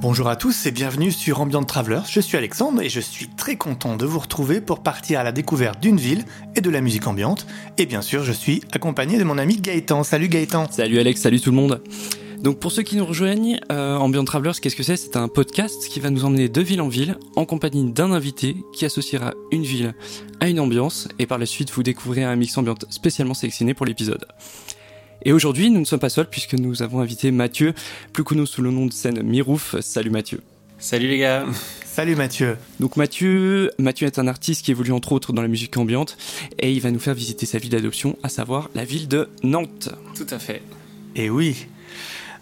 Bonjour à tous et bienvenue sur Ambient Travelers. Je suis Alexandre et je suis très content de vous retrouver pour partir à la découverte d'une ville et de la musique ambiante. Et bien sûr, je suis accompagné de mon ami Gaëtan. Salut Gaëtan. Salut Alex, salut tout le monde. Donc pour ceux qui nous rejoignent, euh, Ambient Travelers, qu'est-ce que c'est? C'est un podcast qui va nous emmener de ville en ville en compagnie d'un invité qui associera une ville à une ambiance et par la suite vous découvrirez un mix ambiante spécialement sélectionné pour l'épisode. Et aujourd'hui, nous ne sommes pas seuls puisque nous avons invité Mathieu, plus connu sous le nom de scène Mirouf. Salut Mathieu. Salut les gars. Salut Mathieu. Donc Mathieu, Mathieu est un artiste qui évolue entre autres dans la musique ambiante et il va nous faire visiter sa ville d'adoption, à savoir la ville de Nantes. Tout à fait. Et oui,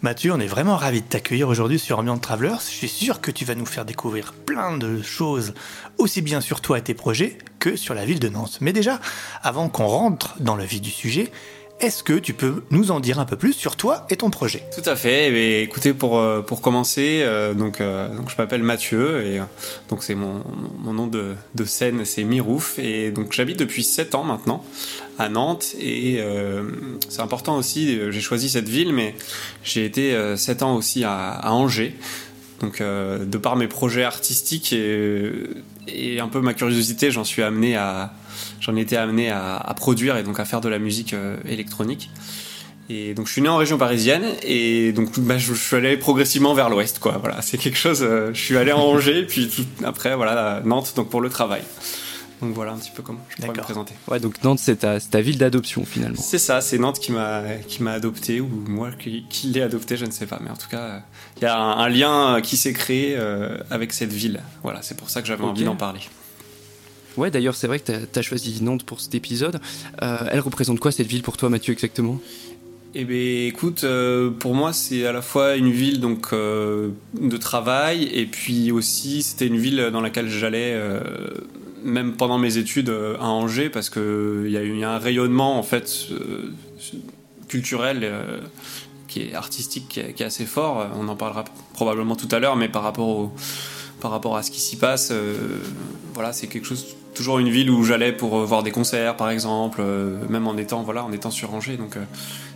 Mathieu, on est vraiment ravis de t'accueillir aujourd'hui sur Ambient Travelers. Je suis sûr que tu vas nous faire découvrir plein de choses, aussi bien sur toi et tes projets que sur la ville de Nantes. Mais déjà, avant qu'on rentre dans le vif du sujet, est-ce que tu peux nous en dire un peu plus sur toi et ton projet? Tout à fait. Eh écoutez, pour, euh, pour commencer, euh, donc, euh, donc je m'appelle Mathieu et donc c'est mon, mon nom de, de scène, c'est Mirouf et donc j'habite depuis 7 ans maintenant à Nantes et c'est important aussi. J'ai choisi cette ville, mais j'ai été 7 ans aussi à, à Angers. Donc, de par mes projets artistiques et, et un peu ma curiosité, j'en suis amené à, j'en étais amené à, produire et donc à faire de la musique euh, électronique. Et donc je suis né en région parisienne et donc bah, je, suis allé progressivement vers l'ouest quoi. Voilà, c'est quelque chose. Euh, je suis allé en Angers puis après voilà Nantes donc pour le travail. Donc voilà un petit peu comment je pourrais me présenter. Ouais, donc Nantes, c'est ta, ta, ville d'adoption finalement. C'est ça, c'est Nantes qui m'a qui m'a adopté ou moi qui, qui l'ai adopté, je ne sais pas. Mais en tout cas, il y a un, lien qui s'est créé euh, avec cette ville. Voilà, c'est pour ça que j'avais envie d'en parler. Ouais, d'ailleurs, c'est vrai que tu as, choisi Nantes pour cet épisode. Euh, elle représente quoi cette ville pour toi, Mathieu, exactement? Eh bien, écoute, euh, pour moi, c'est à la fois une ville donc euh, de travail et puis aussi c'était une ville dans laquelle j'allais même pendant mes études à Angers parce que il y a un rayonnement en fait culturel qui est artistique qui est, qui est, assez fort. On en parlera probablement tout à l'heure, mais par rapport au par rapport à ce qui s'y passe, voilà, c'est quelque chose toujours une ville où j'allais pour euh, voir des concerts par exemple euh, même en étant voilà en étant sur Angers. Donc euh,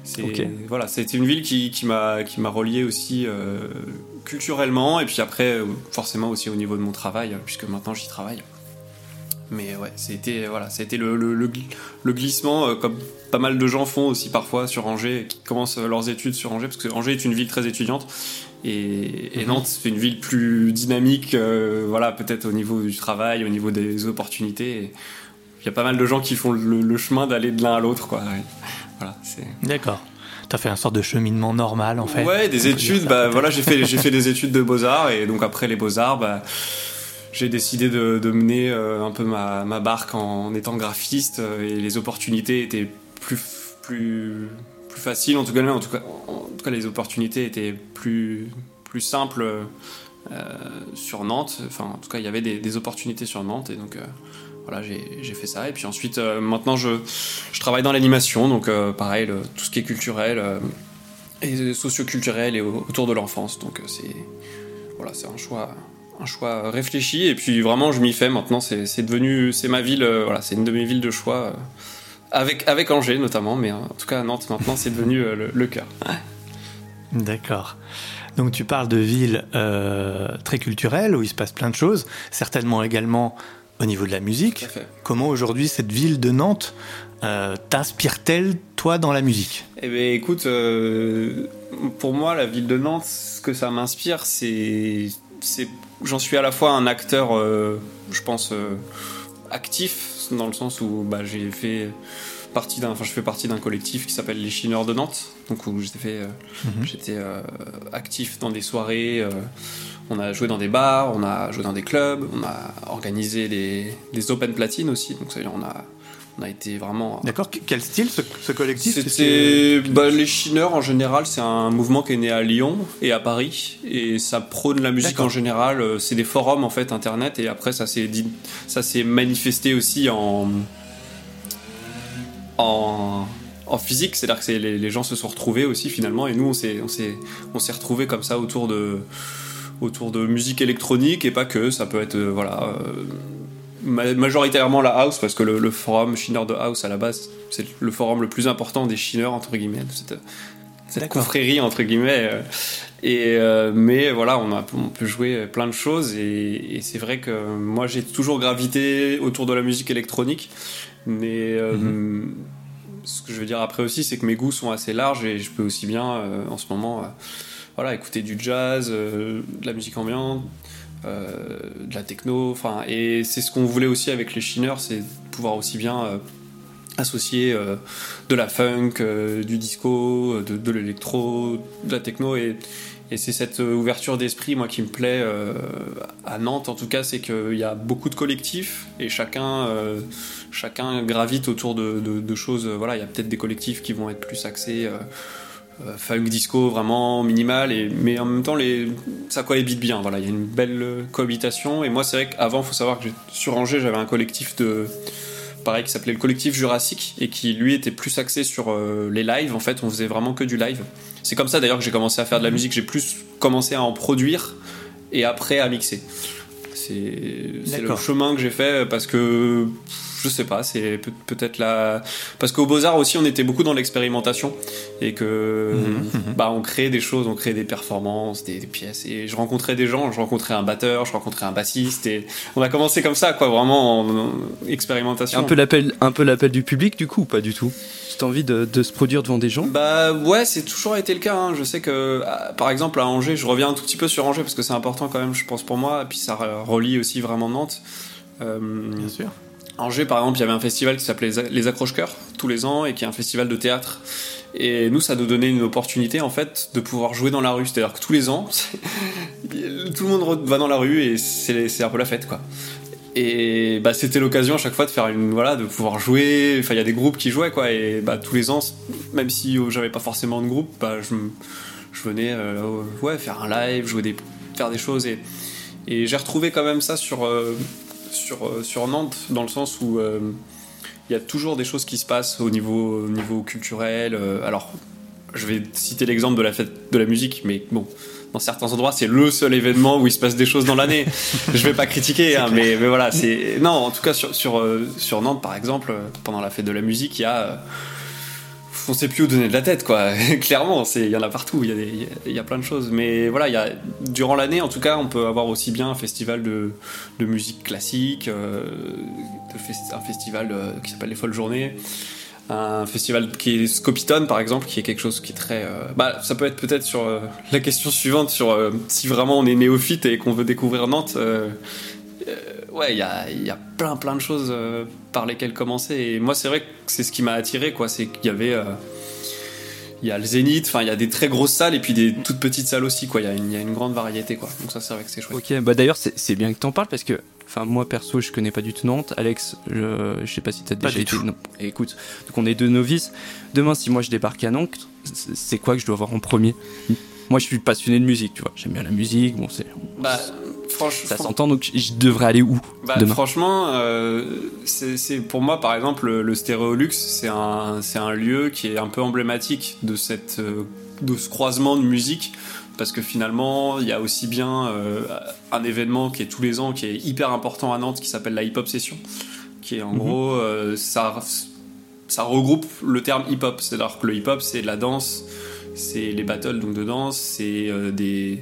c'est voilà c'était une ville qui, qui m'a qui m'a relié aussi culturellement et puis après forcément aussi au niveau de mon travail puisque maintenant j'y travaille. Mais ouais c'était voilà c'était le, le, le, glissement comme pas mal de gens font aussi parfois sur Angers qui commencent leurs études sur Angers parce que Angers est une ville très étudiante et. Nantes, c'est une ville plus dynamique, euh, voilà, peut-être au niveau du travail, au niveau des opportunités. Il y a pas mal de gens qui font le, chemin d'aller de l'un à l'autre, quoi. Voilà, D'accord. Tu as fait un sorte de cheminement normal, en fait. Ouais, des études. Bah voilà, j'ai fait j'ai fait des études de beaux arts et donc après les beaux arts, bah j'ai décidé de, de mener euh, un peu ma, ma, barque en étant graphiste euh, et les opportunités étaient plus plus plus faciles en tout cas en tout cas les opportunités étaient plus plus simples euh, sur Nantes. Enfin en tout cas il y avait des, des opportunités sur Nantes et donc euh, voilà j'ai fait ça. Et puis ensuite euh, maintenant je, je, travaille dans l'animation. Donc pareil tout ce qui est culturel et socio-culturel et autour de l'enfance. Donc c'est voilà c'est un choix un choix réfléchi. Et puis vraiment je m'y fais maintenant. C'est devenu c'est ma ville voilà c'est une de mes villes de choix avec, avec Angers notamment, mais en tout cas Nantes maintenant c'est devenu euh, le, cœur. D'accord. Donc tu parles de ville euh, très culturelle où il se passe plein de choses, certainement également au niveau de la musique. Comment aujourd'hui cette ville de Nantes euh, t'inspire-t-elle toi dans la musique? Eh bien écoute, pour moi la ville de Nantes, ce que ça m'inspire, c'est, c'est, j'en suis à la fois un acteur, je pense actif dans le sens où bah, j'ai fait partie d'un, enfin je fais partie d'un collectif qui s'appelle les Chineurs de Nantes, donc où j'étais fait, euh, mhm. j'étais euh, actif dans des soirées, euh, on a joué dans des bars, on a joué dans des clubs, on a organisé des, des open platines aussi, donc ça veut dire on a on a été vraiment. D'accord. Quel style ce, collectif? C'était bah, les Chineurs en général. C'est un mouvement qui est né à Lyon et à Paris et ça prône la musique en général. Euh, c'est des forums en fait internet et après ça s'est ça s'est manifesté aussi en en en physique, c'est-à-dire que les, les, gens se sont retrouvés aussi finalement, et nous on s'est on s'est on s'est retrouvés comme ça autour de autour de musique électronique et pas que. Ça peut être euh, voilà euh, majoritairement la house parce que le, forum Chineur de house à la base c'est le forum le plus important des chineurs entre guillemets de cette, cette confrérie entre guillemets. Et mais voilà, on, a, on peut jouer plein de choses et, c'est vrai que moi j'ai toujours gravité autour de la musique électronique, mais mm-hmm. ce que je veux dire après aussi, c'est que mes goûts sont assez larges et je peux aussi bien en ce moment voilà, écouter du jazz, euh, de la musique ambiante, euh, de la techno. Enfin, et c'est ce qu'on voulait aussi avec les Shiners, c'est pouvoir aussi bien euh, associer de la funk, du disco, de, l'électro, de la techno et, et c'est cette ouverture d'esprit moi qui me plaît à Nantes en tout cas c'est qu'il y a beaucoup de collectifs et chacun chacun gravite autour de, choses voilà il y a peut-être des collectifs qui vont être plus axés euh, funk disco vraiment minimal et mais en même temps les ça cohabite bien. Voilà il y a une belle cohabitation. Et moi c'est vrai qu'avant il faut savoir que sur Angers j'avais un collectif de pareil qui s'appelait le collectif Jurassique et qui lui était plus axé sur euh, les lives. En fait on faisait vraiment que du live. C'est comme ça d'ailleurs que j'ai commencé à faire de la musique. J'ai plus commencé à en produire et après à mixer. C'est le chemin que j'ai fait parce que je sais pas, c'est peut-être la. Parce qu'au Beaux-Arts aussi, on était beaucoup dans l'expérimentation et que. Mhm, mhm. Bah, on crée des choses, on crée des performances, des, pièces. Et je rencontrais des gens, je rencontrais un batteur, je rencontrais un bassiste et on a commencé comme ça, quoi, vraiment en, expérimentation. Un peu l'appel, un peu l'appel du public, du coup, pas du tout? Cette envie de, de, se produire devant des gens? Bah ouais, c'est toujours été le cas. Hein. Je sais que, ah, par exemple, à Angers, je reviens un tout petit peu sur Angers parce que c'est important quand même, je pense pour moi, et puis ça relie aussi vraiment Nantes. Euh, Bien sûr. Angers, par exemple, il y avait un festival qui s'appelait Les Accroche-Coeurs tous les ans et qui est un festival de théâtre. Et nous, ça nous donnait une opportunité en fait de pouvoir jouer dans la rue. C'est-à-dire que tous les ans, tout le monde va dans la rue et c'est un peu la fête, quoi. Et bah, c'était l'occasion à chaque fois de faire une voilà, de pouvoir jouer. Enfin, il y a des groupes qui jouaient, quoi. Et bah, tous les ans, même si oh, j'avais pas forcément de groupe, bah, je, venais euh, ouais, faire un live, jouer des, faire des choses. Et, et j'ai retrouvé quand même ça sur. Euh, sur, euh, sur Nantes, dans le sens où euh, il y a toujours des choses qui se passent au niveau, niveau culturel. Euh, alors, je vais citer l'exemple de la fête de la musique, mais bon, dans certains endroits, c'est le seul événement où il se passe des choses dans l'année. je vais pas critiquer, hein, mais, mais, voilà, c'est non. En tout cas, sur, sur, sur Nantes, par exemple, pendant la fête de la musique, il y a on sait plus où donner de la tête, quoi. Clairement, il y en a partout, il y, y, a plein de choses. Mais voilà, y a, durant l'année, en tout cas, on peut avoir aussi bien un festival de, de musique classique, euh, un festival euh, qui s'appelle les Folles Journées, un festival qui est Scopiton, par exemple, qui est quelque chose qui est très. Euh, bah, ça peut être peut-être sur la question suivante, sur si vraiment on est néophyte et qu'on veut découvrir Nantes ouais, il y a, y a, plein plein de choses euh, par lesquelles commencer. Et moi, c'est vrai que c'est ce qui m'a attiré, quoi. C'est qu'il y avait. Euh, il y a le Zénith, enfin il y a des très grosses salles et puis des toutes petites salles aussi quoi. Il y, a une, y a une grande variété quoi. Donc ça c'est vrai que c'est chouette. Ok, bah d'ailleurs c'est bien que t'en parles parce que enfin moi perso je connais pas du tout Nantes. Alex, je, je sais pas si t'as déjà été. Non. écoute, donc on est deux novices. Demain si moi je débarque à Nantes, c'est quoi que je dois voir en premier? Moi je suis passionné de musique, tu vois. J'aime bien la musique. Bon c'est. Bah ça s'entend, donc je devrais aller où bah, Franchement, euh, c'est pour moi, par exemple, le, Stéréolux, c'est un, un lieu qui est un peu emblématique de, cette, euh, de ce croisement de musique. Parce que finalement, il y a aussi bien euh, un événement qui est tous les ans, qui est hyper important à Nantes, qui s'appelle la Hip Hop Session. Qui est en mhm. gros, ça, ça regroupe le terme hip hop. C'est-à-dire que le hip hop, c'est la danse, c'est les battles donc de danse, c'est des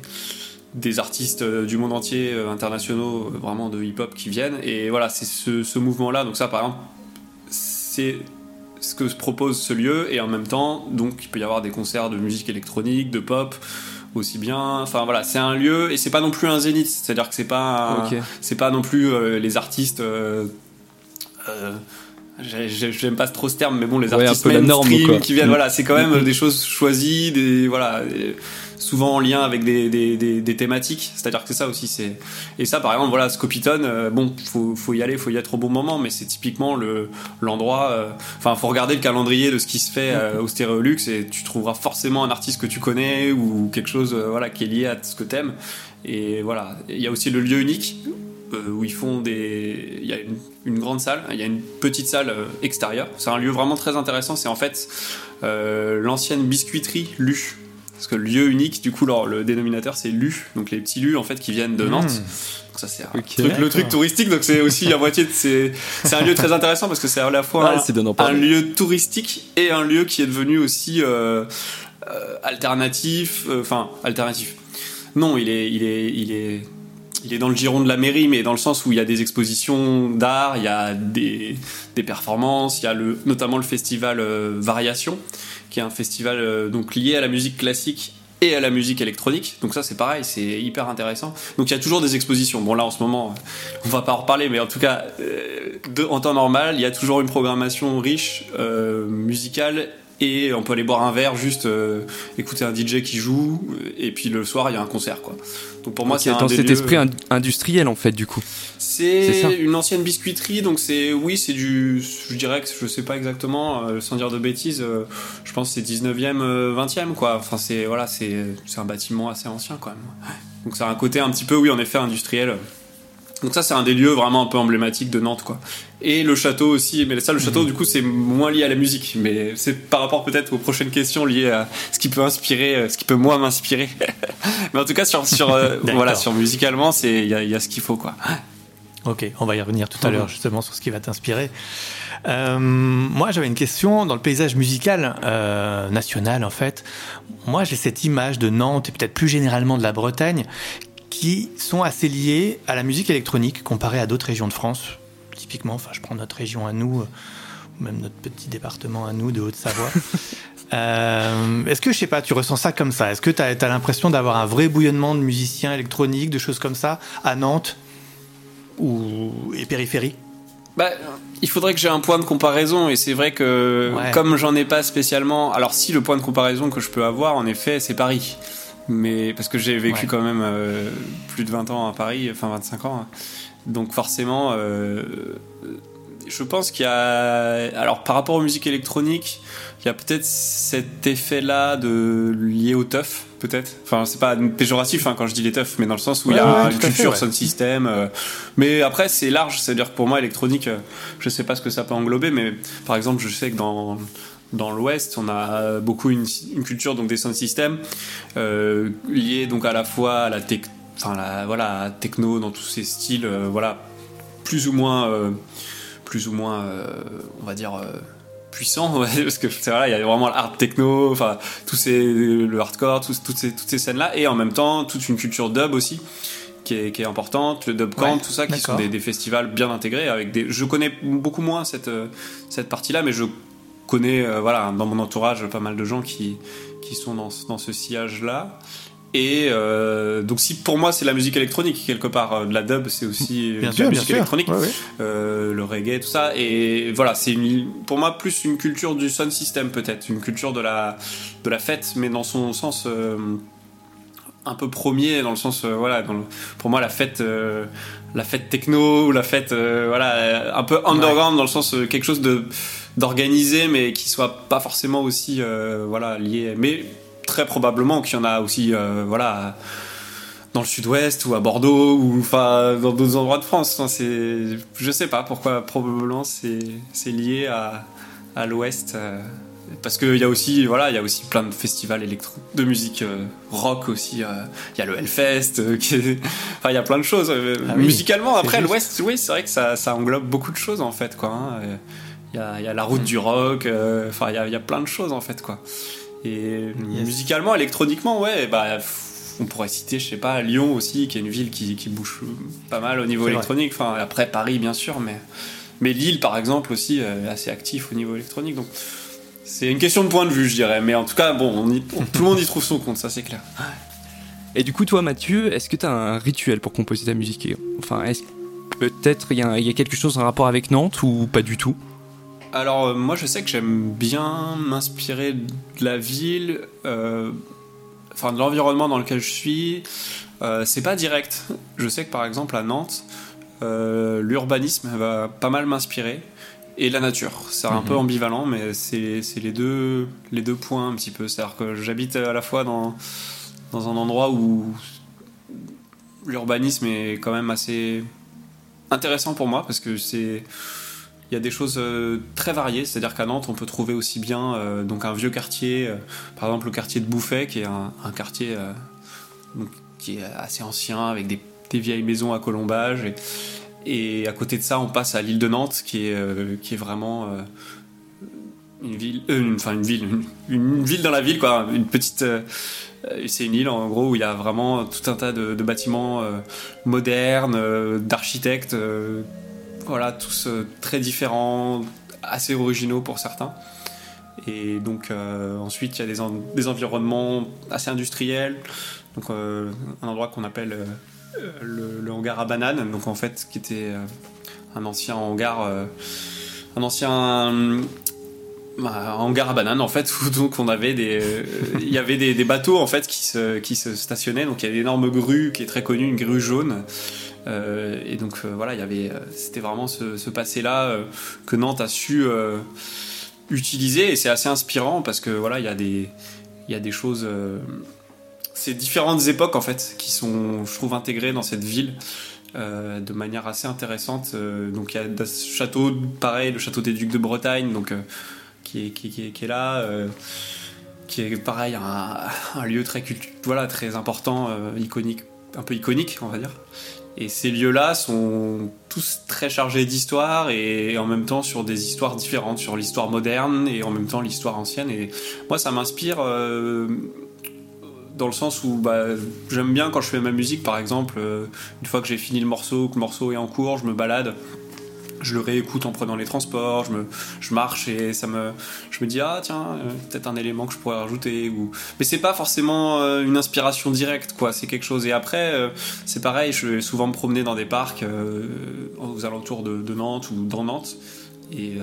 des artistes euh, du monde entier, euh, internationaux, euh, vraiment de hip-hop qui viennent. Et voilà, c'est ce, mouvement-là. Donc ça, par exemple, c'est ce que propose ce lieu. Et en même temps, donc, il peut y avoir des concerts de musique électronique, de pop aussi bien. Enfin voilà, c'est un lieu et c'est pas non plus un zénith. C'est-à-dire que c'est pas, c'est pas non plus les artistes. J'aime pas trop ce terme, mais bon, les artistes mainstream qui viennent, voilà, c'est quand même des choses choisies, des voilà souvent en lien avec des, thématiques. C'est-à-dire que ça aussi. Et ça, par exemple, voilà, Scopiton. Euh, bon, faut, faut y aller, faut y être au bon moment, mais c'est typiquement le l'endroit. Euh, enfin, faut regarder le calendrier de ce qui se fait euh, au Stéréolux et tu trouveras forcément un artiste que tu connais ou quelque chose, voilà, qui est lié à ce que t'aimes. Et voilà, il y a aussi le lieu unique où ils font des. Il y a une, une, grande salle, il y a une petite salle extérieure. C'est un lieu vraiment très intéressant. C'est en fait l'ancienne biscuiterie Lu parce que lieu unique, du coup, le dénominateur c'est LU, donc les petits lus en fait qui viennent de Nantes. Hmm. Donc ça c'est le truc touristique, donc c'est aussi à moitié, c'est un lieu très intéressant parce que c'est à la fois un, lieu touristique et un lieu qui est devenu aussi euh, alternatif, enfin alternatif. Non, il est, il est, il est il est dans le giron de la mairie, mais dans le sens où il y a des expositions d'art, il y a des, des, performances, il y a le, notamment le festival euh, Variation, qui est un festival euh, donc lié à la musique classique et à la musique électronique. Donc ça c'est pareil, c'est hyper intéressant. Donc il y a toujours des expositions. Bon là en ce moment, on va pas en reparler, mais en tout cas, euh, en temps normal, il y a toujours une programmation riche musicale et on peut aller boire un verre, juste écouter un DJ qui joue, et puis le soir il y a un concert quoi. Donc pour moi, c'est dans cet esprit industriel en fait, du coup. C'est une ancienne biscuiterie, donc c'est oui, c'est du, je dirais que je sais pas exactement, euh, sans dire de bêtises, euh, je pense que c'est 19e, 20e euh, quoi. Enfin c'est voilà, c'est un bâtiment assez ancien quand même. Donc ça a un côté un petit peu, oui, en effet, industriel. Donc ça c'est un des lieux vraiment un peu emblématiques de Nantes quoi. Et le château aussi, mais ça le château mhm. du coup c'est moins lié à la musique, mais c'est par rapport peut-être aux prochaines questions liées à ce qui peut inspirer, euh, ce qui peut moi m'inspirer. mais en tout cas sur sur euh, voilà sur musicalement c'est il y a, y a, ce qu'il faut quoi. Ok, on va y revenir tout à l'heure justement sur ce qui va t'inspirer. Euh, moi, j'avais une question dans le paysage musical euh, national, en fait. Moi, j'ai cette image de Nantes et peut-être plus généralement de la Bretagne qui sont assez liés à la musique électronique comparée à d'autres régions de France. Typiquement, enfin, je prends notre région à nous, euh, ou même notre petit département à nous de Haute-Savoie. euh, Est-ce que, je sais pas, tu ressens ça comme ça? Est-ce que tu as, as l'impression d'avoir un vrai bouillonnement de musiciens électroniques, de choses comme ça, à Nantes ou, et périphérie? Bah, il faudrait que j'ai un point de comparaison et c'est vrai que comme j'en ai pas spécialement, alors si le point de comparaison que je peux avoir en effet c'est Paris mais parce que j'ai vécu quand même euh, plus de 20 ans à Paris, enfin 25 ans. Hein. Donc forcément, euh, je pense qu'il y a. Alors par rapport aux musiques électroniques, il y a peut-être cet effet-là de lié au teuf, peut-être. Enfin, c'est pas péjoratif hein, quand je dis les teufs, mais dans le sens où il y a une culture, sound system. Euh. mais après, c'est large, c'est-à-dire que pour moi, électronique, je sais pas ce que ça peut englober, mais par exemple, je sais que dans dans l'Ouest, on a beaucoup une, culture donc des sound systems euh, liés donc à la fois à la, enfin la voilà techno dans tous ces styles, euh, voilà plus ou moins euh, plus ou moins on va dire puissant parce que voilà il y a vraiment l'art techno enfin tout ces le hardcore toutes ces toutes ces scènes là et en même temps toute une culture dub aussi qui est, qui est, importante, le dub camp, tout ça, qui sont des, des, festivals bien intégrés. Avec des, je connais beaucoup moins cette, cette partie-là, mais je connais euh, voilà, dans mon entourage pas mal de gens qui, qui sont dans, dans ce sillage-là. Et euh, donc si pour moi c'est la musique électronique quelque part, euh, de la dub c'est aussi bien de la musique électronique, le reggae tout ça. Et voilà c'est pour moi plus une culture du sound system peut-être, une culture de la de la fête, mais dans son sens un peu premier, dans le sens voilà, pour moi la fête la fête techno ou la fête voilà un peu underground dans le sens quelque chose de d'organiser, mais qui soit pas forcément aussi euh, voilà lié. Mais très probablement qu'il y en a aussi euh, voilà dans le sud-ouest ou à Bordeaux ou enfin dans d'autres endroits de France. Enfin, c'est je sais pas pourquoi probablement c'est c'est lié à à l'ouest. Euh, parce qu'il y a aussi voilà il y a aussi plein de festivals électro de musique rock aussi il y a le Hellfest qui enfin il y a plein de choses ah musicalement après l'Ouest oui c'est vrai que ça, ça englobe beaucoup de choses en fait quoi hein, il y a, la route du rock, euh, enfin il y a, plein de choses en fait quoi. Et musicalement, électroniquement, ouais, bah on pourrait citer, je sais pas, Lyon aussi, qui est une ville qui, qui bouge pas mal au niveau électronique. Enfin après Paris bien sûr, mais mais Lille par exemple aussi euh, assez actif au niveau électronique. Donc c'est une question de point de vue, je dirais. Mais en tout cas, bon, tout le monde y trouve son compte, ça c'est clair. Et du coup, toi, Mathieu, est-ce que tu as un rituel pour composer ta musique? Enfin, est-ce peut-être il y, y, a quelque chose en rapport avec Nantes ou pas du tout? Alors euh, moi je sais que j'aime bien m'inspirer de la ville, euh, enfin de l'environnement dans lequel je suis. Euh, c'est pas direct. Je sais que par exemple à Nantes, l'urbanisme va pas mal m'inspirer et la nature. C'est un peu mhm. ambivalent, mais c'est les deux, les deux points un petit peu. C'est-à-dire que j'habite à la fois dans, dans un endroit où l'urbanisme est quand même assez intéressant pour moi parce que c'est il y a des choses euh, très variées, c'est-à-dire qu'à Nantes, on peut trouver aussi bien euh, donc un vieux quartier, euh, par exemple le quartier de Bouffet, qui est un, quartier qui est assez ancien, avec des, vieilles maisons à colombage. Et, à côté de ça, on passe à l'île de Nantes, qui est, qui est vraiment une ville, une ville, une, ville dans la ville, quoi, une petite. C'est une île en gros où il y a vraiment tout un tas de, bâtiments modernes, d'architectes, voilà, tous très différents, assez originaux pour certains. Et donc ensuite il y a des, environnements assez industriels, donc un endroit qu'on appelle le, hangar à bananes, donc en fait qui était un ancien hangar, un ancien hangar à bananes en fait où donc on avait des euh, il y avait des, bateaux en fait qui se qui se stationnaient. Donc il y a une énorme grue qui est très connue une grue jaune euh, et donc euh, voilà avait c'était vraiment ce, passé là que Nantes a su utiliser et c'est assez inspirant parce que voilà il y a des choses ces différentes époques en fait qui sont je trouve intégrées dans cette ville de manière assez intéressante. donc il y a ce château, pareil, le château des Ducs de Bretagne, donc qui est, là, euh, qui est pareil, un, lieu très, voilà, très important, euh, iconique, un peu iconique, on va dire. Et ces lieux-là sont tous très chargés d'histoire et en même temps sur des histoires différentes, sur l'histoire moderne et en même temps l'histoire ancienne. Et moi, ça m'inspire euh, dans le sens où bah, j'aime bien quand je fais ma musique, par exemple, une fois que j'ai fini le morceau, que le morceau est en cours, je me balade je le réécoute en prenant les transports, je, me, je marche et ça me, je me dis ah tiens euh, peut-être un élément que je pourrais rajouter ou mais c'est pas forcément euh, une inspiration directe quoi, c'est quelque chose. Et après euh, c'est pareil, je vais souvent me promener dans des parcs aux alentours de, Nantes ou dans Nantes. Et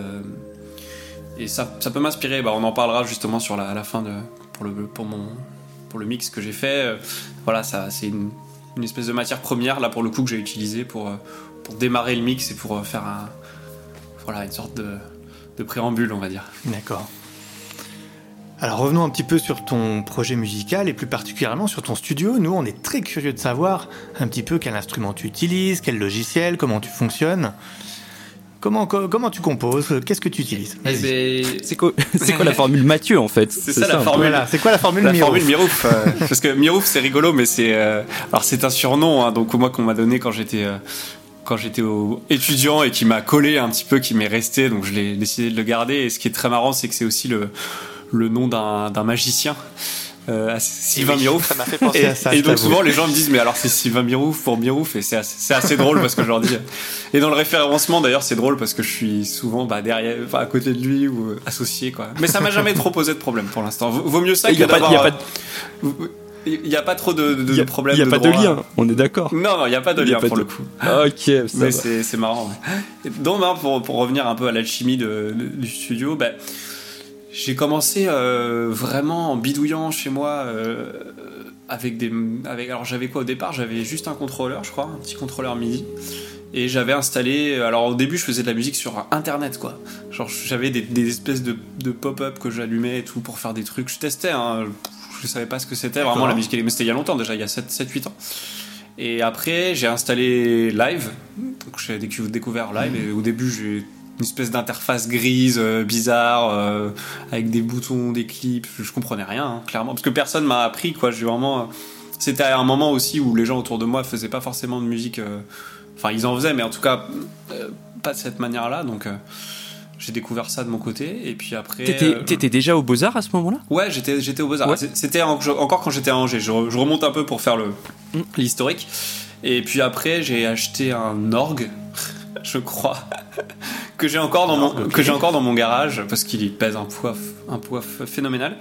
et ça, ça peut m'inspirer, bah, on en parlera justement sur la, la fin de pour le pour mon pour le mix que j'ai fait, voilà c'est une, une espèce de matière première là pour le coup que j'ai utilisé pour pour démarrer le mix et pour euh, faire un, voilà, une sorte de, de préambule, on va dire. D'accord. Alors revenons un petit peu sur ton projet musical et plus particulièrement sur ton studio. Nous, on est très curieux de savoir un petit peu quel instrument tu utilises, quel logiciel, comment tu fonctionnes. Comment, comment tu composes Qu'est-ce que tu utilises? Eh ben, C'est quoi, quoi, la formule Mathieu en fait? C'est ça, la formule. C'est quoi la formule La formule Mirouf. Euh, parce que Mirouf c'est rigolo, mais c'est euh, alors c'est un surnom. Hein, donc moi qu'on m'a donné quand j'étais quand j'étais étudiant et qui m'a collé un petit peu, qui m'est resté, donc je l'ai décidé de le garder. Et ce qui est très marrant, c'est que c'est aussi le, le nom d'un magicien. Euh, Sylvain Mirouf. Ça m'a fait penser et, à ça. Et donc souvent les gens me disent mais alors c'est Sylvain Mirouf pour Mirouf et c'est assez, assez, drôle parce que je leur dis. Et dans le référencement d'ailleurs c'est drôle parce que je suis souvent bah, derrière, enfin, à côté de lui ou associé quoi. Mais ça m'a jamais trop posé de problème pour l'instant. Vaut mieux ça que d'avoir. Il n'y a pas trop de, de, problèmes. Il n'y a pas de lien, on est d'accord. Non, il n'y a pas de lien pour le coup. ok, Mais c'est marrant. Donc, ben, pour, pour, revenir un peu à l'alchimie du studio, ben, j'ai commencé euh, vraiment en bidouillant chez moi euh, avec des. Avec, alors, j'avais quoi au départ? J'avais juste un contrôleur, je crois, un petit contrôleur MIDI. Et j'avais installé. Alors, au début, je faisais de la musique sur internet, quoi. Genre, j'avais des, des, espèces de, de pop-up que j'allumais et tout pour faire des trucs. Je testais, hein je savais pas ce que c'était vraiment la musique mais c'était il y a longtemps déjà il y a 7-8 ans. Et après j'ai installé Live. Donc j'ai découvert Live et au début j'ai une espèce d'interface grise euh, bizarre euh, avec des boutons des clips je comprenais rien hein, clairement. Parce que personne m'a appris quoi. J'ai vraiment c'était un moment aussi où les gens autour de moi faisaient pas forcément de musique euh, enfin ils en faisaient mais en tout cas pas de cette manière là donc j'ai découvert ça de mon côté et puis après. T'étais euh, déjà au Beaux Arts à ce moment-là? Ouais, j'étais j'étais au Beaux Arts. C'était encore quand j'étais à Angers. Je, remonte un peu pour faire le mm. l'historique. Et puis après, j'ai acheté un orgue, je crois, que j'ai encore dans mon que j'ai encore dans mon garage parce qu'il pèse un poids un poids phénoménal.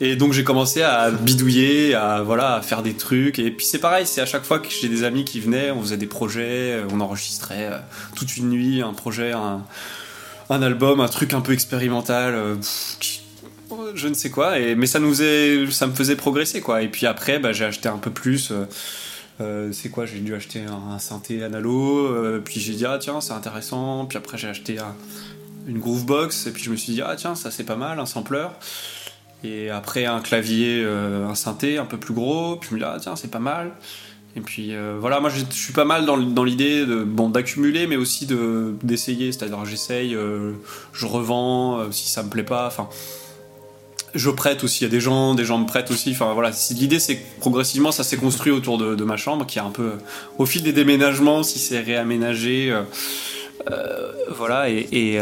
Et donc j'ai commencé à bidouiller, à voilà, à faire des trucs. Et puis c'est pareil, c'est à chaque fois que j'ai des amis qui venaient, on faisait des projets, on enregistrait euh, toute une nuit un projet, un, un album, un truc un peu expérimental, euh, je ne sais quoi. Mais ça nous faisait, ça me faisait progresser quoi. Et puis après, bah, j'ai acheté un peu plus. Euh, euh, c'est quoi J'ai dû acheter un, synthé analo. puis j'ai dit ah tiens c'est intéressant. Puis après j'ai acheté une groovebox. Et puis je me suis dit ah tiens ça c'est pas mal, un sampler. Et après un clavier, un synthé un peu plus gros. Puis je me dis ah tiens c'est pas mal. Et puis euh, voilà, moi je suis pas mal dans, l'idée de bon d'accumuler, mais aussi de d'essayer. C'est-à-dire j'essaye, euh, je revends euh, si ça me plaît pas. Enfin, je prête aussi. A des gens, des gens me prêtent aussi. Enfin voilà, l'idée c'est que progressivement ça s'est construit autour de, de, ma chambre, qui est un peu au fil des déménagements, si c'est réaménagé, voilà et, et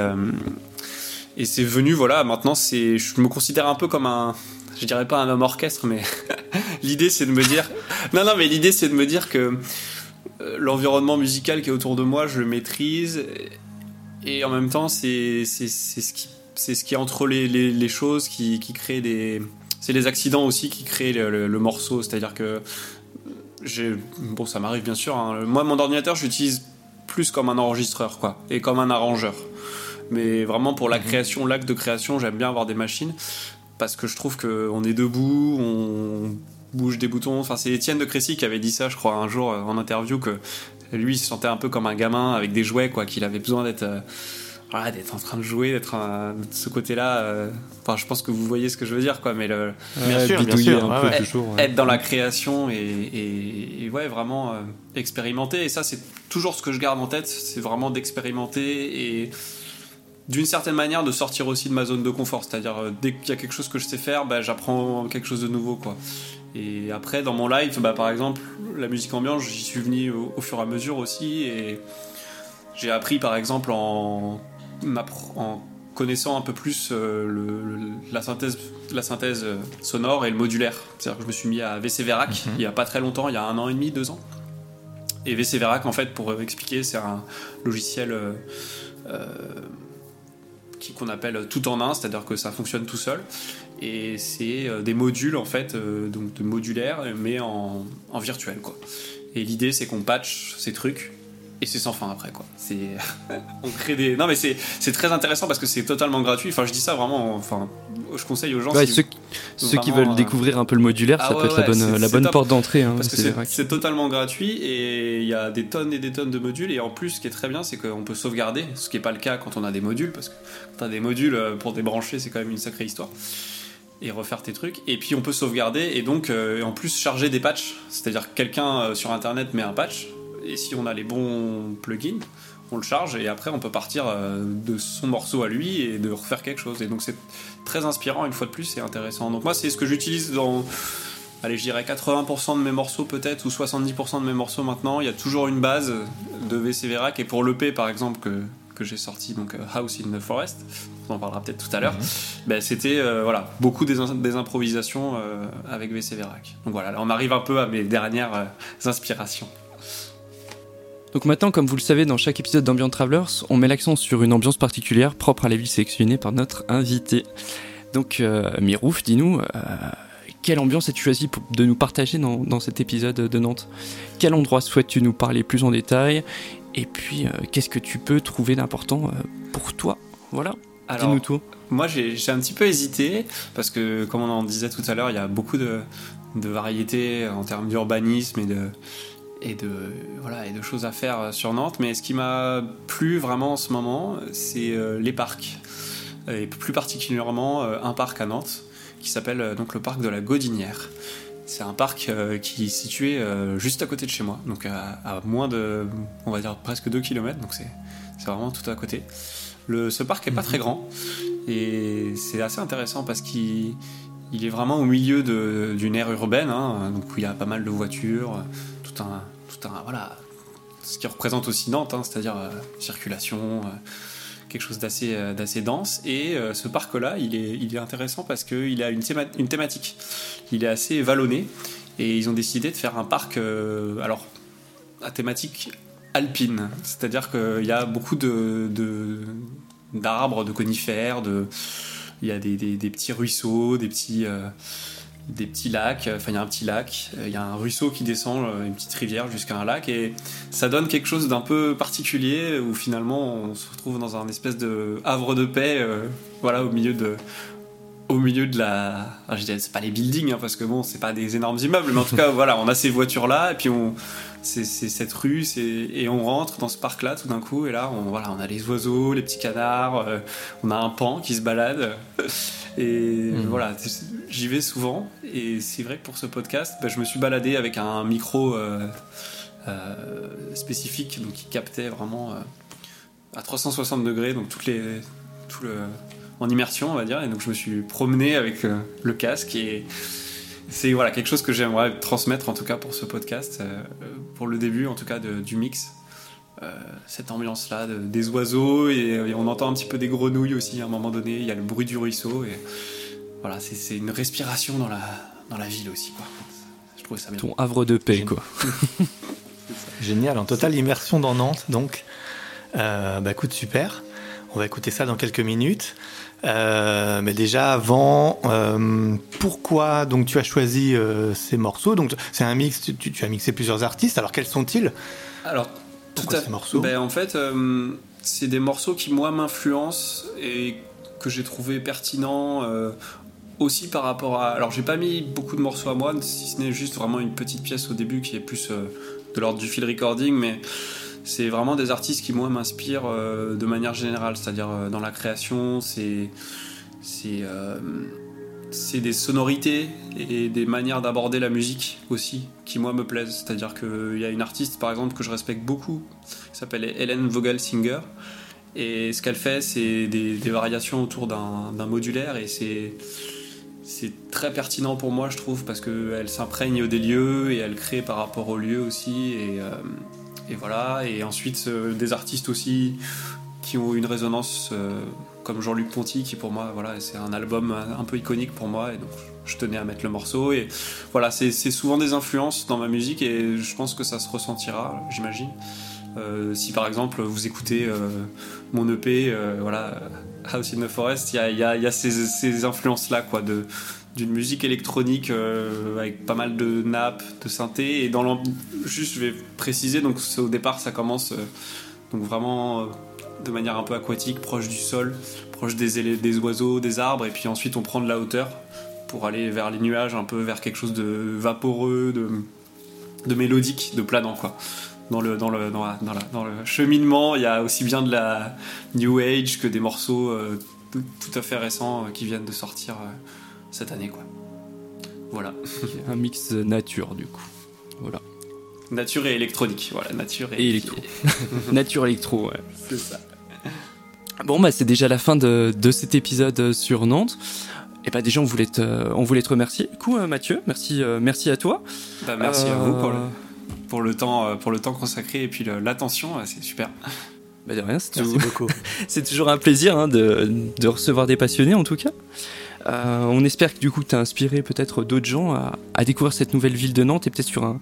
Et c'est venu, voilà, maintenant, c'est, je me considère un peu comme un, je dirais pas un homme orchestre, mais l'idée c'est de me dire, non, non, mais l'idée c'est de me dire que euh, l'environnement musical qui est autour de moi, je le maîtrise, et en même temps, c'est, ce qui, c'est ce qui est entre les, les, choses qui, qui crée des, c'est les accidents aussi qui créent le, le, morceau, c'est-à-dire que bon, ça m'arrive bien sûr. Hein. Moi, mon ordinateur, j'utilise plus comme un enregistreur, quoi, et comme un arrangeur. Mais vraiment pour la mhm. création, l'acte de création, j'aime bien avoir des machines parce que je trouve qu'on est debout, on bouge des boutons. Enfin, c'est Étienne de Crécy qui avait dit ça, je crois, un jour euh, en interview que lui il se sentait un peu comme un gamin avec des jouets, quoi, qu'il avait besoin d'être. Euh, d'être en train de jouer, d'être de ce côté-là. Euh, enfin, je pense que vous voyez ce que je veux dire, quoi. Mais le, bien sûr, bien sûr, un peu toujours, être dans la création et, et, ouais, vraiment expérimenter. Et ça, c'est toujours ce que je garde en tête. C'est vraiment d'expérimenter et d'une certaine manière de sortir aussi de ma zone de confort. C'est-à-dire, euh, dès qu'il y a quelque chose que je sais faire, bah, j'apprends quelque chose de nouveau. quoi. Et après, dans mon live, bah, par exemple, la musique ambiante, j'y suis venu au, fur et à mesure aussi. Et j'ai appris, par exemple, en, en connaissant un peu plus euh, la, synthèse, la synthèse euh, sonore et le modulaire. C'est-à-dire que je me suis mis à VC Verac mhm. il n'y a pas très longtemps, il y a un an et demi, deux ans. Et VC Verac, en fait, pour expliquer, c'est un logiciel qu'on appelle tout en un, c'est-à-dire que ça fonctionne tout seul. Et c'est euh, des modules en fait, euh, donc de modulaire, mais en, virtuel. Et l'idée c'est qu'on patch ces trucs et c'est sans fin après quoi. C'est on crée des non mais c'est c'est très intéressant parce que c'est totalement gratuit. Enfin je dis ça vraiment enfin je conseille aux gens ceux, ceux qui veulent euh, découvrir un peu le modulaire, ah ça peut être la bonne la bonne porte d'entrée hein, parce que c'est totalement gratuit et il y a des tonnes et des tonnes de modules et en plus ce qui est très bien c'est qu'on peut sauvegarder, ce qui est pas le cas quand on a des modules parce que quand on a des modules euh, pour débrancher, c'est quand même une sacrée histoire et refaire tes trucs. Et puis on peut sauvegarder et donc euh, en plus charger des patchs. C'est-à-dire quelqu'un sur internet met un patch, et si on a les bons plugins, on le charge et après on peut partir euh, de son morceau à lui et de refaire quelque chose. Et donc c'est très inspirant une fois de plus, c'est intéressant. Donc moi c'est ce que j'utilise dans, allez je dirais 80% de mes morceaux peut-être ou 70% de mes morceaux maintenant. Il y a toujours une base de VC Verac et pour l'EP par exemple que, que j'ai sorti donc euh, House in the Forest, on en parlera peut-être tout à l'heure. Mhm. Ben, c'était euh, voilà beaucoup des, des improvisations avec VC Verac. Donc voilà, là on arrive un peu à mes dernières inspirations. Donc maintenant, comme vous le savez, dans chaque épisode d'Ambient Travelers, on met l'accent sur une ambiance particulière propre à la ville sélectionnée par notre invité. Donc euh, Mirouf, dis-nous, euh, quelle ambiance as-tu choisi de nous partager dans, cet épisode de Nantes? Quel endroit souhaites-tu nous parler plus en détail? Et puis, euh, qu'est-ce que tu peux trouver d'important pour toi? Voilà, dis-nous tout. Moi, j'ai un petit peu hésité, parce que, comme on en disait tout à l'heure, il y a beaucoup de, de variétés en termes d'urbanisme et de et de, voilà, et de choses à faire sur Nantes. Mais ce qui m'a plu vraiment en ce moment, c'est euh, les parcs. Et plus particulièrement euh, un parc à Nantes qui s'appelle euh, donc le parc de la Godinière. C'est un parc qui est situé juste à côté de chez moi, donc à, moins de, on va dire presque 2 km, donc c'est vraiment tout à côté. Le, ce parc est pas mhm. très grand et c'est assez intéressant parce qu'il il est vraiment au milieu d'une aire urbaine, hein, donc où il y a pas mal de voitures, tout un, tout un voilà, ce qui représente aussi Nantes, hein, c'est-à-dire euh, circulation, euh, quelque chose d'assez euh, d'assez dense. Et ce parc-là, il est, il est intéressant parce qu'il a une, thématique. Il est assez vallonné et ils ont décidé de faire un parc, alors à thématique alpine, c'est-à-dire qu'il y a beaucoup de d'arbres, de, conifères, de il y a des, des, petits ruisseaux, des petits des petits lacs, enfin il y a un petit lac, euh, il y a un ruisseau qui descend, euh, une petite rivière jusqu'à un lac, et ça donne quelque chose d'un peu particulier où finalement on se retrouve dans un espèce de havre de paix, euh, voilà, au milieu de, au milieu de la, ah, je c'est pas les buildings hein, parce que bon c'est pas des énormes immeubles, mais en tout cas voilà, on a ces voitures là et puis on, c'est cette rue, et on rentre dans ce parc là tout d'un coup et là on voilà, on a les oiseaux, les petits canards, on a un pan qui se balade. Et mhm. voilà, j'y vais souvent. Et c'est vrai que pour ce podcast, bah, je me suis baladé avec un micro euh, euh, spécifique donc qui captait vraiment euh, à 360 degrés, donc toutes les, tout le, en immersion, on va dire. Et donc je me suis promené avec le casque et c'est voilà, quelque chose que j'aimerais transmettre en tout cas pour ce podcast, pour le début en tout cas du mix. cette ambiance-là des oiseaux et, on entend un petit peu des grenouilles aussi à un moment donné. Il y a le bruit du ruisseau et voilà, c'est une respiration dans la, dans la ville aussi. Quoi. Je trouvais ça bien. Ton havre de paix, quoi. Génial, en totale immersion dans Nantes, donc. Euh, bah écoute, super. On va écouter ça dans quelques minutes. Euh, mais déjà avant, euh, pourquoi donc tu as choisi ces morceaux? Donc c'est un mix. Tu, tu, as mixé plusieurs artistes. Alors quels sont-ils? Alors pourquoi tout à, ces morceaux? Ben, En fait, c'est des morceaux qui moi m'influencent et que j'ai trouvé pertinents aussi par rapport à. Alors, j'ai pas mis beaucoup de morceaux à moi, si ce n'est juste vraiment une petite pièce au début qui est plus euh, de l'ordre du field recording, mais c'est vraiment des artistes qui, moi, m'inspirent euh, de manière générale, c'est-à-dire euh, dans la création, c'est. C'est. c'est des sonorités et des manières d'aborder la musique aussi qui moi me plaisent. C'est-à-dire qu'il y a une artiste par exemple que je respecte beaucoup, qui s'appelle Hélène Vogelsinger. Et ce qu'elle fait, c'est des, variations autour d'un modulaire et c'est c'est très pertinent pour moi, je trouve, parce qu'elle s'imprègne des lieux et elle crée par rapport aux lieux aussi. Euh, voilà. Et ensuite, euh, des artistes aussi qui ont une résonance, euh, comme Jean-Luc Ponty, qui pour moi, voilà, c'est un album un, peu iconique pour moi. Et donc, je tenais à mettre le morceau. Et voilà, c'est souvent des influences dans ma musique et je pense que ça se ressentira, j'imagine. si par exemple vous écoutez mon EP, voilà, House in the Forest, il y a, ces, influences-là, quoi, d'une musique électronique euh, avec pas mal de nappes, de synthé. Et dans juste, je vais préciser, donc au départ, ça commence euh, donc vraiment euh, de manière un peu aquatique, proche du sol, proche des, des oiseaux, des arbres, et puis ensuite on prend de la hauteur pour aller vers les nuages, un peu vers quelque chose de vaporeux, de, de mélodique, de planant, quoi dans le, dans le, dans, dans, le cheminement, il y a aussi bien de la New Age que des morceaux euh, tout, à fait récents qui viennent de sortir cette année. Quoi. Voilà. Un mix nature, du coup. Voilà. Nature et électronique, voilà, nature et, électro. nature électro, ouais. C'est ça. Bon, bah, c'est déjà la fin de, de cet épisode sur Nantes. Et bah déjà on voulait te, on voulait te remercier. Du coup Mathieu, merci, merci à toi. Bah, merci à vous pour le pour le temps, euh, pour le temps consacré et puis l'attention, euh, c'est super. Bah de rien, c'est toujours... toujours un plaisir hein, de, de, recevoir des passionnés en tout cas. Euh, on espère que du coup tu as inspiré peut-être d'autres gens à, à, découvrir cette nouvelle ville de Nantes et peut-être sur un,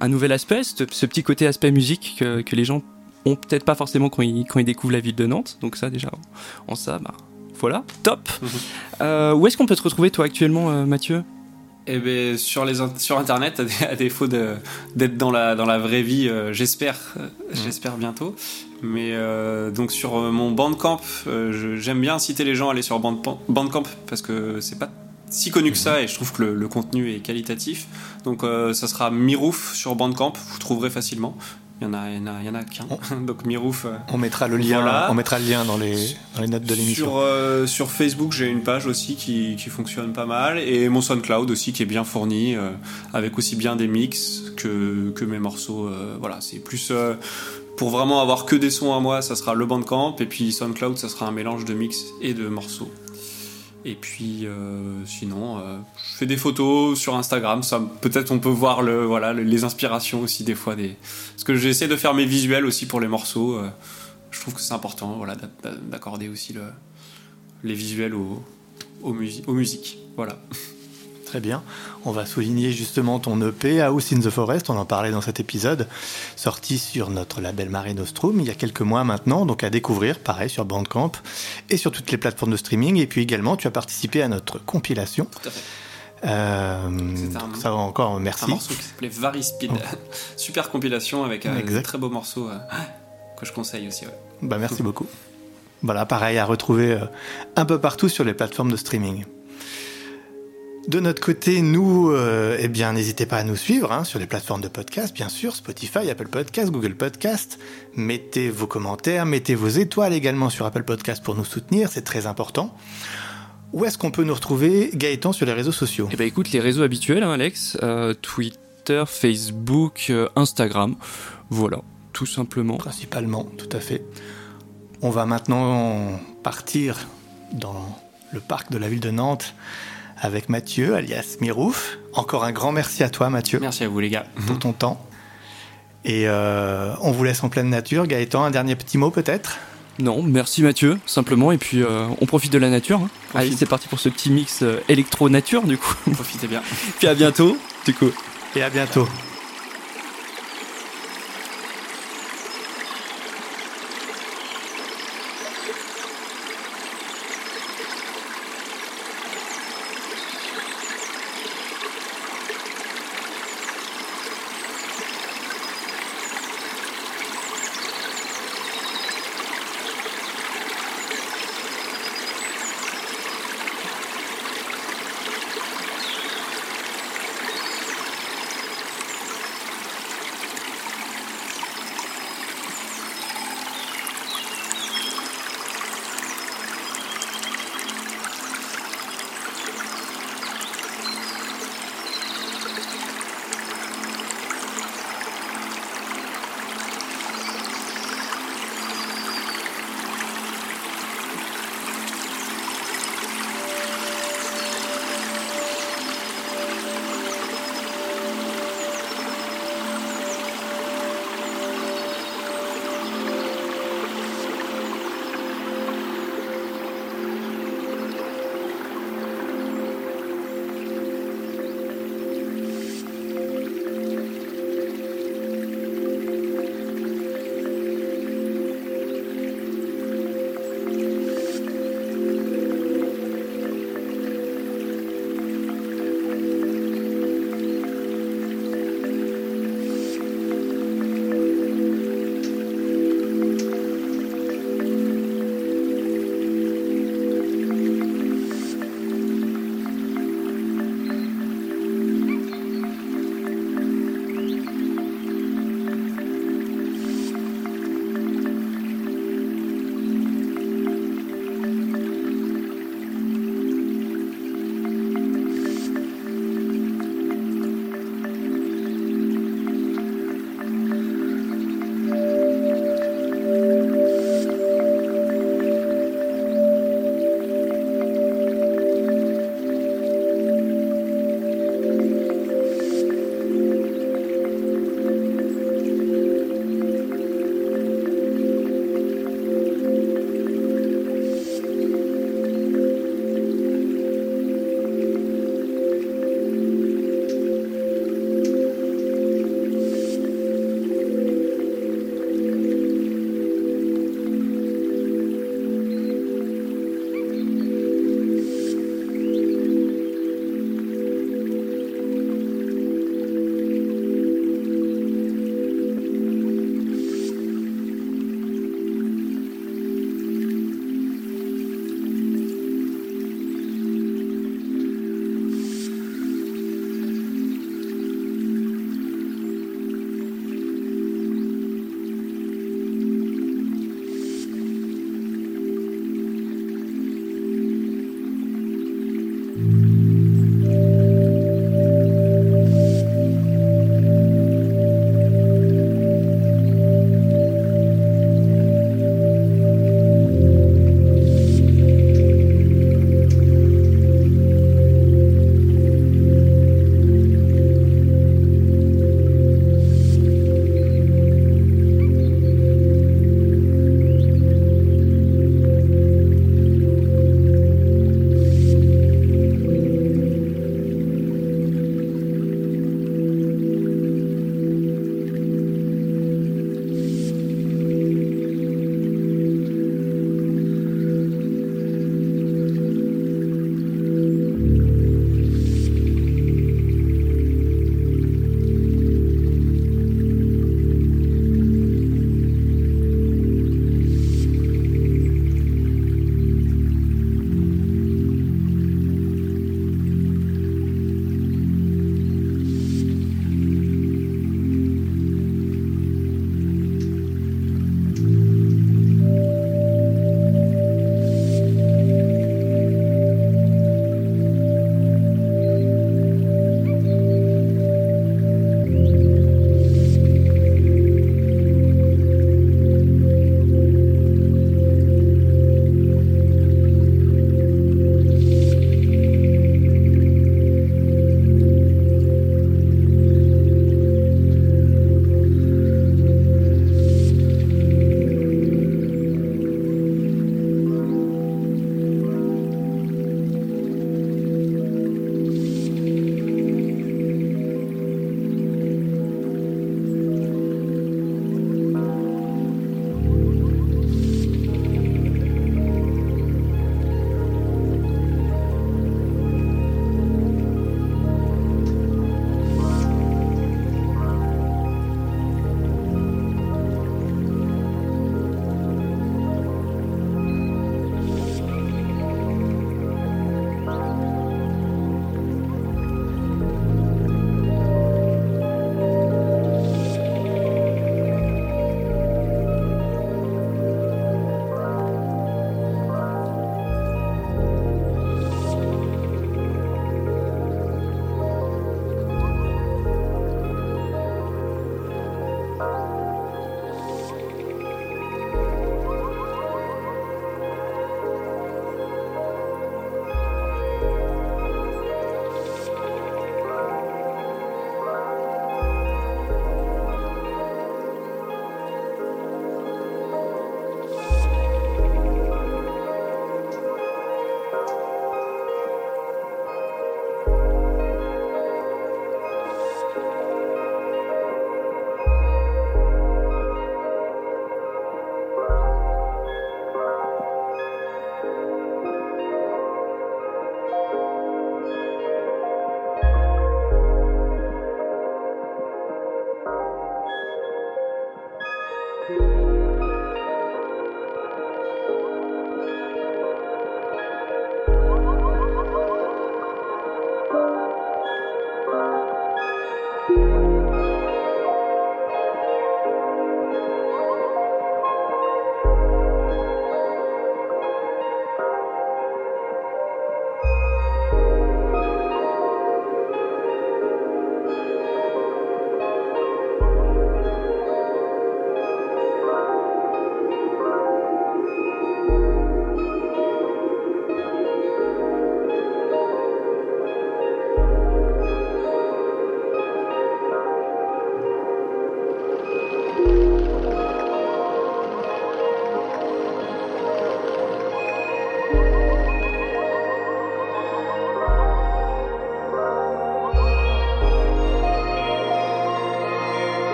un, nouvel aspect, ce, petit côté aspect musique que, que les gens ont peut-être pas forcément quand ils, quand ils découvrent la ville de Nantes. Donc ça déjà, en ça, bah, voilà, top. Mhm. où est-ce qu'on peut te retrouver toi actuellement Mathieu? Eh ben, sur, les, sur Internet, à, défaut d'être dans la, dans la vraie vie, euh, j'espère, euh, j'espère bientôt. Mais euh, donc sur mon Bandcamp, j'aime bien inciter les gens à aller sur Bandcamp parce que c'est pas si connu que ça et je trouve que le, le contenu est qualitatif. Donc ça sera Mirouf sur Bandcamp, vous trouverez facilement. Il y en a, il y en a, il y en a qu'un. Donc Mirouf. Euh, on mettra le lien, on mettra le lien dans les, dans les notes de l'émission. Sur, euh, sur Facebook, j'ai une page aussi qui, qui, fonctionne pas mal et mon SoundCloud aussi qui est bien fourni euh, avec aussi bien des mix que, que mes morceaux. voilà, c'est plus pour vraiment avoir que des sons à moi, ça sera le Bandcamp et puis SoundCloud, ça sera un mélange de mix et de morceaux. Et puis euh, sinon, euh, je fais des photos sur Instagram. Ça, peut-être on peut voir les inspirations aussi des fois. Des... Parce que j'essaie de faire mes visuels aussi pour les morceaux. Euh, je trouve que c'est important d'accorder aussi le, les visuels aux, aux, aux musiques. Voilà. Très bien. On va souligner justement ton EP House in the Forest, on en parlait dans cet épisode, sorti sur notre label Mare Nostrum il y a quelques mois maintenant, donc à découvrir, pareil, sur Bandcamp et sur toutes les plateformes de streaming. Et puis également, tu as participé à notre compilation. Tout à fait. Euh, ça va encore, merci. Un morceau qui s'appelait Varispeed. Oh. Super compilation avec un euh, très beau morceau euh, que je conseille aussi. Bah, merci beaucoup. Voilà, pareil, à retrouver un peu partout sur les plateformes de streaming. De notre côté, nous, euh, eh bien, n'hésitez pas à nous suivre hein, sur les plateformes de podcast, bien sûr, Spotify, Apple Podcast, Google Podcast. Mettez vos commentaires, mettez vos étoiles également sur Apple Podcast pour nous soutenir, c'est très important. Où est-ce qu'on peut nous retrouver, Gaëtan, sur les réseaux sociaux? Eh ben, écoute, les réseaux habituels, hein, Alex, euh, Twitter, Facebook, euh, Instagram, voilà, tout simplement. Principalement, tout à fait. On va maintenant partir dans le parc de la ville de Nantes avec Mathieu, alias Mirouf. Encore un grand merci à toi, Mathieu. Merci à vous, les gars. Pour ton temps. Et euh, on vous laisse en pleine nature. Gaëtan, un dernier petit mot peut-être? Non, merci Mathieu, simplement. Et puis euh, on profite de la nature. hein. Allez, c'est parti pour ce petit mix euh, électro-nature du coup. Profitez bien. puis à bientôt, du coup. Et à bientôt.